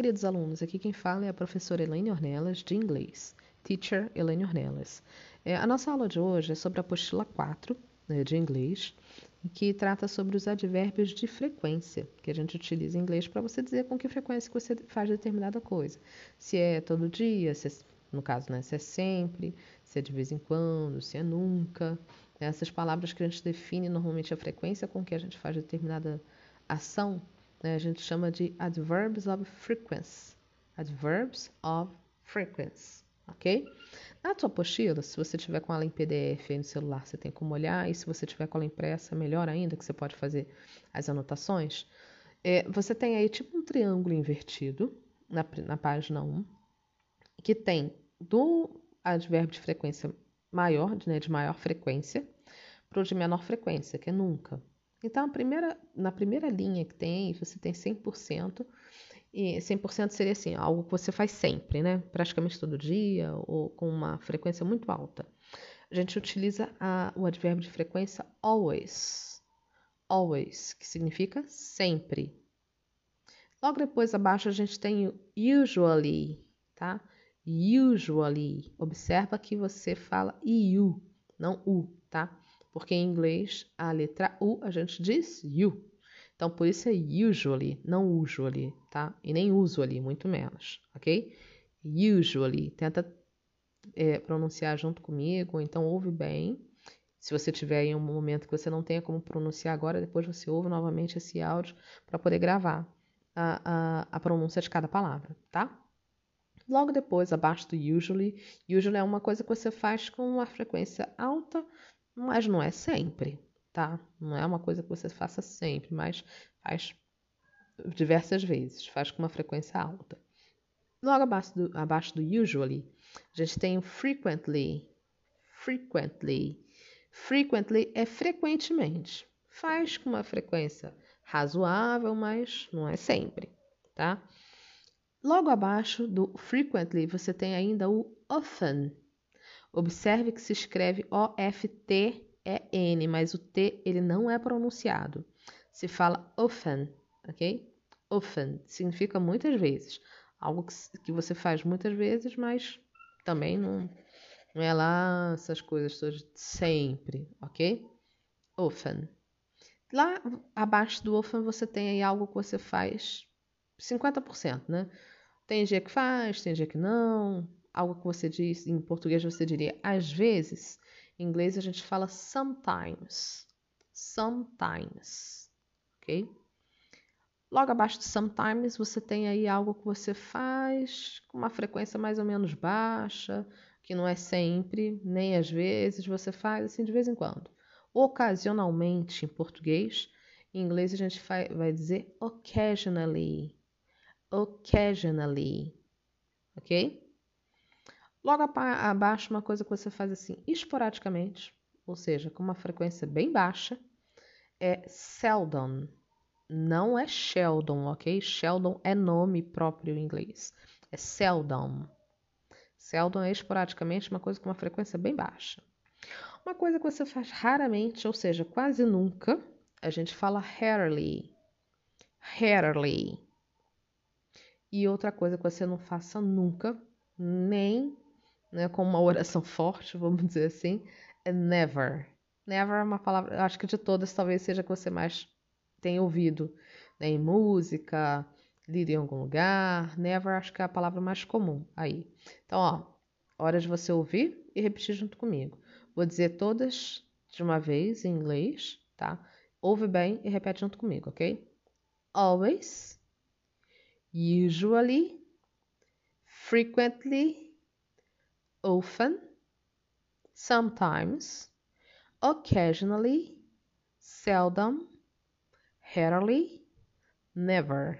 queridos alunos, aqui quem fala é a professora Elaine Ornelas, de inglês. Teacher Elaine Ornelas. É, a nossa aula de hoje é sobre a apostila 4 né, de inglês, que trata sobre os advérbios de frequência, que a gente utiliza em inglês para você dizer com que frequência você faz determinada coisa. Se é todo dia, se é, no caso, né, se é sempre, se é de vez em quando, se é nunca. Essas palavras que a gente define normalmente a frequência com que a gente faz determinada ação, né, a gente chama de adverbs of frequency. Adverbs of frequency, ok? Na tua apostila, se você tiver com ela em PDF aí no celular, você tem como olhar, e se você tiver com ela impressa, melhor ainda, que você pode fazer as anotações. É, você tem aí tipo um triângulo invertido na, na página 1, que tem do advérbio de frequência maior, né, de maior frequência, para o de menor frequência, que é nunca. Então, primeira, na primeira linha que tem, você tem 100%, e 100% seria assim, algo que você faz sempre, né? Praticamente todo dia ou com uma frequência muito alta. A gente utiliza a, o advérbio de frequência always. Always, que significa sempre. Logo depois abaixo a gente tem o usually, tá? Usually. Observa que você fala you, não u, tá? Porque em inglês a letra u a gente diz you. Então, por isso é usually, não usually, tá? E nem usually, muito menos, ok? Usually. Tenta é, pronunciar junto comigo, então ouve bem. Se você tiver em um momento que você não tenha como pronunciar agora, depois você ouve novamente esse áudio para poder gravar a, a, a pronúncia de cada palavra, tá? Logo depois, abaixo do usually, usually é uma coisa que você faz com uma frequência alta, mas não é sempre, tá? Não é uma coisa que você faça sempre, mas faz diversas vezes, faz com uma frequência alta. Logo abaixo do, abaixo do usually, a gente tem o frequently. Frequently. Frequently é frequentemente. Faz com uma frequência razoável, mas não é sempre, tá? Logo abaixo do frequently, você tem ainda o often. Observe que se escreve O-F-T é N, mas o T ele não é pronunciado. Se fala often, ok? Often significa muitas vezes. Algo que, que você faz muitas vezes, mas também não, não é lá essas coisas todas sempre, ok? Often. Lá abaixo do often você tem aí algo que você faz 50%, né? Tem dia que faz, tem dia que não. Algo que você diz, em português você diria às vezes. Em inglês a gente fala sometimes. Sometimes. Ok? Logo abaixo de sometimes você tem aí algo que você faz com uma frequência mais ou menos baixa, que não é sempre, nem às vezes, você faz assim de vez em quando. Ocasionalmente em português, em inglês a gente vai dizer occasionally. Occasionally. Ok? Logo abaixo, uma coisa que você faz assim esporadicamente, ou seja, com uma frequência bem baixa, é seldom. Não é Sheldon, ok? Sheldon é nome próprio em inglês. É seldom. Seldom é esporadicamente uma coisa com uma frequência bem baixa. Uma coisa que você faz raramente, ou seja, quase nunca, a gente fala rarely. Rarely. E outra coisa que você não faça nunca, nem né, com uma oração forte, vamos dizer assim, é never. Never é uma palavra, acho que de todas talvez seja que você mais tem ouvido né, em música, lido em algum lugar. Never acho que é a palavra mais comum aí. Então, ó, hora de você ouvir e repetir junto comigo. Vou dizer todas de uma vez em inglês, tá? Ouve bem e repete junto comigo, ok? Always, usually, frequently, often, sometimes, occasionally, seldom, rarely, never.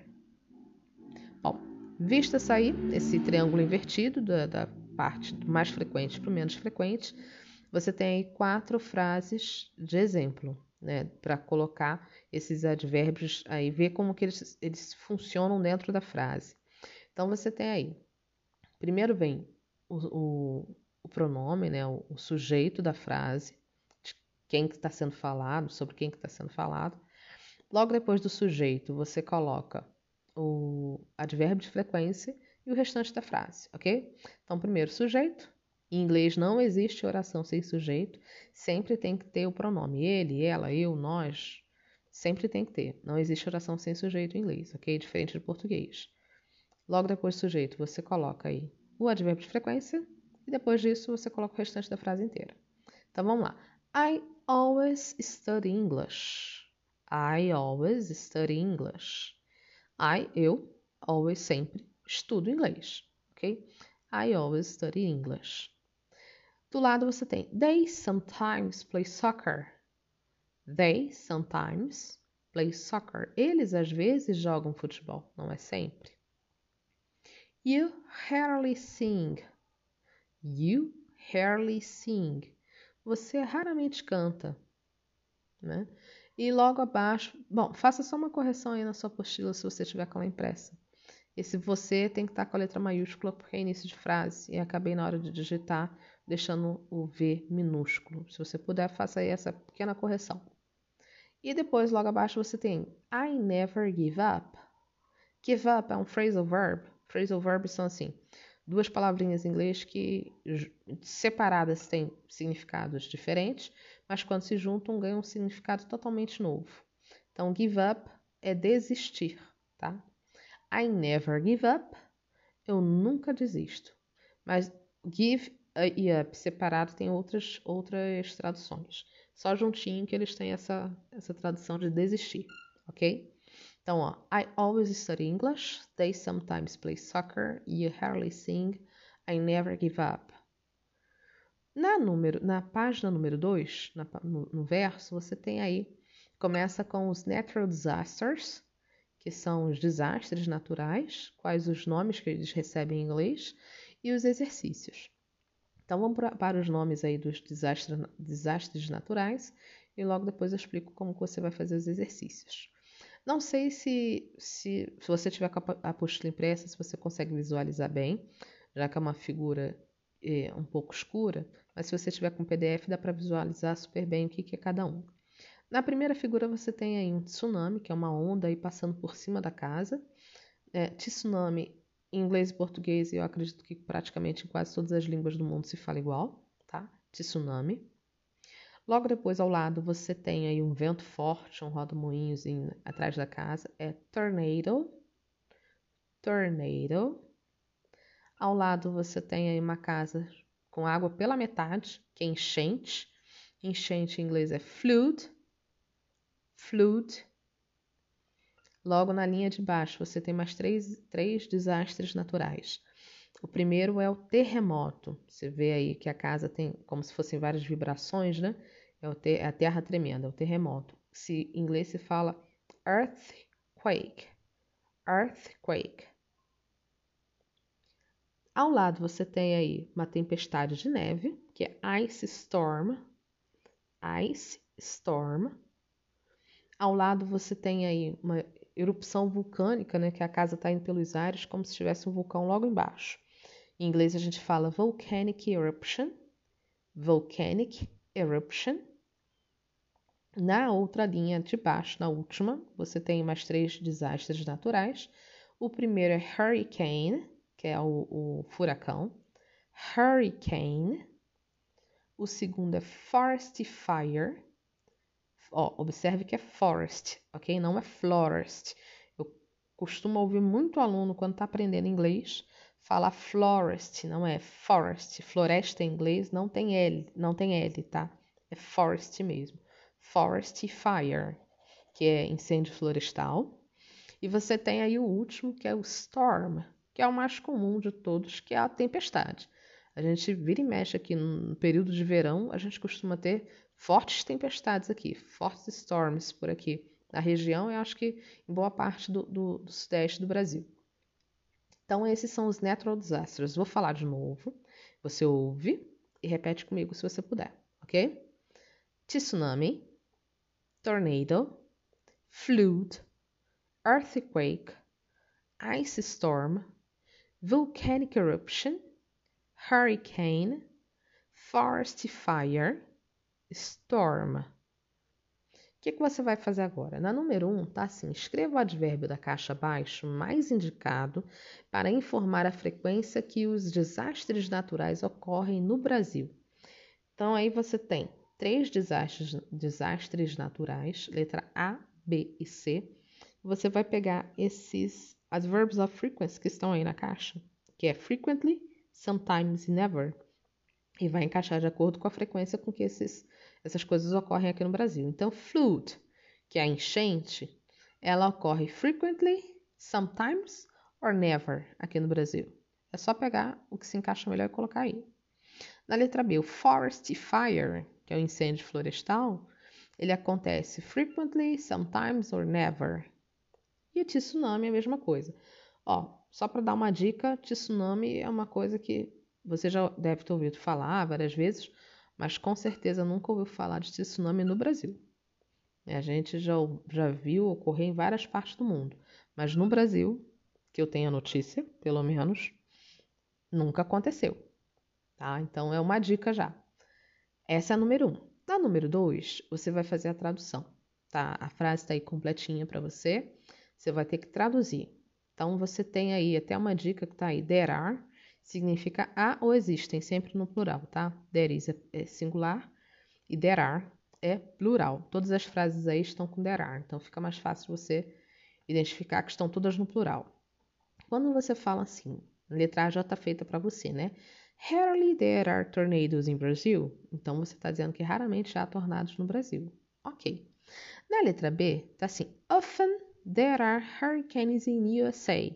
Bom, visto aí esse triângulo invertido da, da parte mais frequente para o menos frequente, você tem aí quatro frases de exemplo, né, para colocar esses advérbios aí, ver como que eles, eles funcionam dentro da frase. Então você tem aí, primeiro vem o, o, o pronome, né, o, o, sujeito da frase, de quem está sendo falado, sobre quem está sendo falado. Logo depois do sujeito, você coloca o advérbio de frequência e o restante da frase, ok? Então, primeiro, sujeito. Em inglês não existe oração sem sujeito, sempre tem que ter o pronome ele, ela, eu, nós. Sempre tem que ter. Não existe oração sem sujeito em inglês, ok? Diferente do português. Logo depois do sujeito, você coloca aí o advérbio de frequência e depois disso você coloca o restante da frase inteira. Então vamos lá. I always study English. I always study English. I, eu, always, sempre, estudo inglês, ok? I always study English. Do lado você tem They sometimes play soccer. They sometimes play soccer. Eles às vezes jogam futebol, não é sempre. You rarely sing. You rarely sing. Você raramente canta, né? E logo abaixo, bom, faça só uma correção aí na sua apostila se você tiver com ela impressa. Esse você tem que estar com a letra maiúscula porque é início de frase e acabei na hora de digitar deixando o V minúsculo. Se você puder, faça aí essa pequena correção. E depois, logo abaixo, você tem I never give up. Give up é um phrasal verb Phrasal verbs são assim, duas palavrinhas em inglês que separadas têm significados diferentes, mas quando se juntam ganham um significado totalmente novo. Então, give up é desistir, tá? I never give up, eu nunca desisto. Mas give e up separado tem outras, outras traduções. Só juntinho que eles têm essa, essa tradução de desistir, ok? Então, ó, I always study English, they sometimes play soccer, you hardly sing, I never give up. Na, número, na página número 2, no, no verso, você tem aí, começa com os natural disasters, que são os desastres naturais, quais os nomes que eles recebem em inglês, e os exercícios. Então vamos para os nomes aí dos desastres, desastres naturais e logo depois eu explico como você vai fazer os exercícios. Não sei se, se, se você tiver com a apostila impressa, se você consegue visualizar bem, já que é uma figura é, um pouco escura, mas se você tiver com PDF dá para visualizar super bem o que, que é cada um. Na primeira figura você tem aí um tsunami, que é uma onda aí passando por cima da casa. É, tsunami em inglês e português, eu acredito que praticamente em quase todas as línguas do mundo se fala igual, tá? Tsunami. Logo depois, ao lado, você tem aí um vento forte, um roda-moinhos atrás da casa. É tornado. Tornado. Ao lado, você tem aí uma casa com água pela metade, que é enchente. Enchente em inglês é flood. Flood. Logo na linha de baixo, você tem mais três, três desastres naturais. O primeiro é o terremoto. Você vê aí que a casa tem como se fossem várias vibrações, né? É, é a terra tremenda, é o terremoto. Se, em inglês se fala earthquake. Earthquake. Ao lado você tem aí uma tempestade de neve, que é ice storm. Ice storm. Ao lado você tem aí uma erupção vulcânica, né, que a casa está indo pelos ares como se tivesse um vulcão logo embaixo. Em inglês a gente fala volcanic eruption. Volcanic eruption. Na outra linha de baixo, na última, você tem mais três desastres naturais. O primeiro é hurricane, que é o, o furacão. Hurricane. O segundo é forest fire. Ó, observe que é forest, ok? Não é florist. Eu costumo ouvir muito aluno quando está aprendendo inglês falar florist, não é forest. Floresta em inglês não tem L, não tem L, tá? É forest mesmo forest fire, que é incêndio florestal. E você tem aí o último, que é o storm, que é o mais comum de todos, que é a tempestade. A gente vira e mexe aqui no período de verão, a gente costuma ter fortes tempestades aqui, fortes storms por aqui na região e acho que em boa parte do, do, do sudeste do Brasil. Então, esses são os natural disasters. Vou falar de novo. Você ouve e repete comigo se você puder, ok? Tsunami, tornado, flood, earthquake, ice storm, volcanic eruption, hurricane, forest fire, storm. O que, que você vai fazer agora? Na número 1, um, tá assim: escreva o advérbio da caixa abaixo mais indicado para informar a frequência que os desastres naturais ocorrem no Brasil. Então, aí você tem três desastres, desastres naturais, letra A, B e C. Você vai pegar esses adverbs of frequency que estão aí na caixa, que é frequently, sometimes e never, e vai encaixar de acordo com a frequência com que esses, essas coisas ocorrem aqui no Brasil. Então, flood, que é a enchente, ela ocorre frequently, sometimes or never aqui no Brasil. É só pegar o que se encaixa melhor e colocar aí. Na letra B, o forest fire, que é o incêndio florestal, ele acontece frequently, sometimes or never. E o tsunami é a mesma coisa. Ó, só para dar uma dica, tsunami é uma coisa que você já deve ter ouvido falar várias vezes, mas com certeza nunca ouviu falar de tsunami no Brasil. A gente já, já viu ocorrer em várias partes do mundo, mas no Brasil, que eu tenha notícia, pelo menos, nunca aconteceu. Tá? Então é uma dica já. Essa é a número um. Na número dois, você vai fazer a tradução. Tá? A frase está aí completinha para você. Você vai ter que traduzir. Então você tem aí até uma dica que está aí. There are significa há ou existem, sempre no plural, tá? There is é singular e there are é plural. Todas as frases aí estão com there are, então fica mais fácil você identificar que estão todas no plural. Quando você fala assim, a letra A já está feita para você, né? Rarely there are tornadoes in Brazil. Então você está dizendo que raramente há tornados no Brasil. Ok. Na letra B, está assim: Often there are hurricanes in USA.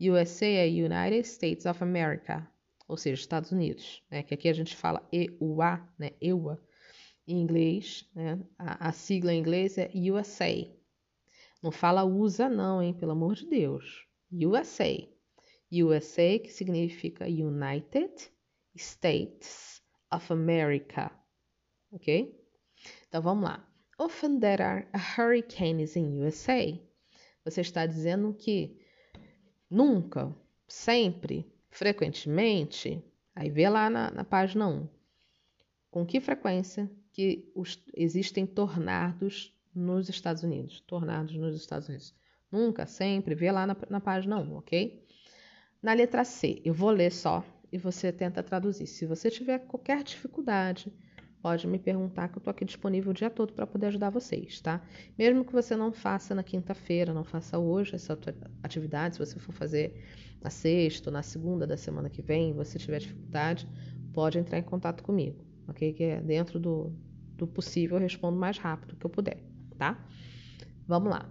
USA é United States of America, ou seja, Estados Unidos, né? Que aqui a gente fala EUA, né? EUA. Em inglês, né? A, a sigla em inglês é USA. Não fala USA não, hein? Pelo amor de Deus. USA. USA que significa United States of America. Ok? Então vamos lá. Often there are hurricanes in USA. Você está dizendo que nunca, sempre, frequentemente, aí vê lá na, na página 1, com que frequência que os, existem tornados nos Estados Unidos, tornados nos Estados Unidos. Nunca, sempre, vê lá na, na página 1, ok? Na letra C, eu vou ler só e você tenta traduzir. Se você tiver qualquer dificuldade, pode me perguntar que eu estou aqui disponível o dia todo para poder ajudar vocês, tá? Mesmo que você não faça na quinta-feira, não faça hoje essa atividade, se você for fazer na sexta ou na segunda da semana que vem, você tiver dificuldade, pode entrar em contato comigo, ok? Que é dentro do, do possível eu respondo mais rápido que eu puder, tá? Vamos lá.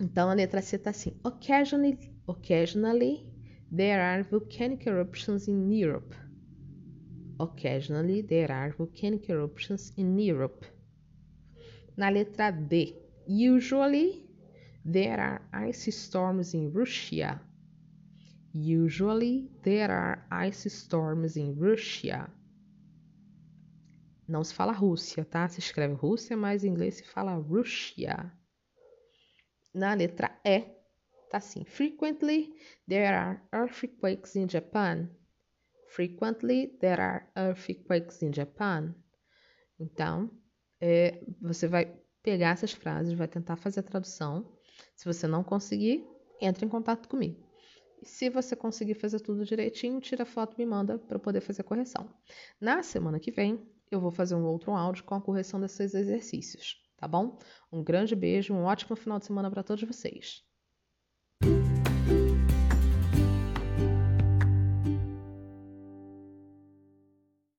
Então a letra C está assim: occasionally, occasionally there are volcanic eruptions in Europe. Occasionally, there are volcanic eruptions in Europe. Na letra D, usually there are ice storms in Russia. Usually there are ice storms in Russia. Não se fala Rússia, tá? Se escreve Rússia, mas em inglês se fala Russia. Na letra E, tá assim: Frequently there are earthquakes in Japan. Frequently there are earthquakes in Japan. Então, é, você vai pegar essas frases, vai tentar fazer a tradução. Se você não conseguir, entre em contato comigo. Se você conseguir fazer tudo direitinho, tira foto e me manda para eu poder fazer a correção. Na semana que vem, eu vou fazer um outro áudio com a correção desses exercícios, tá bom? Um grande beijo, um ótimo final de semana para todos vocês.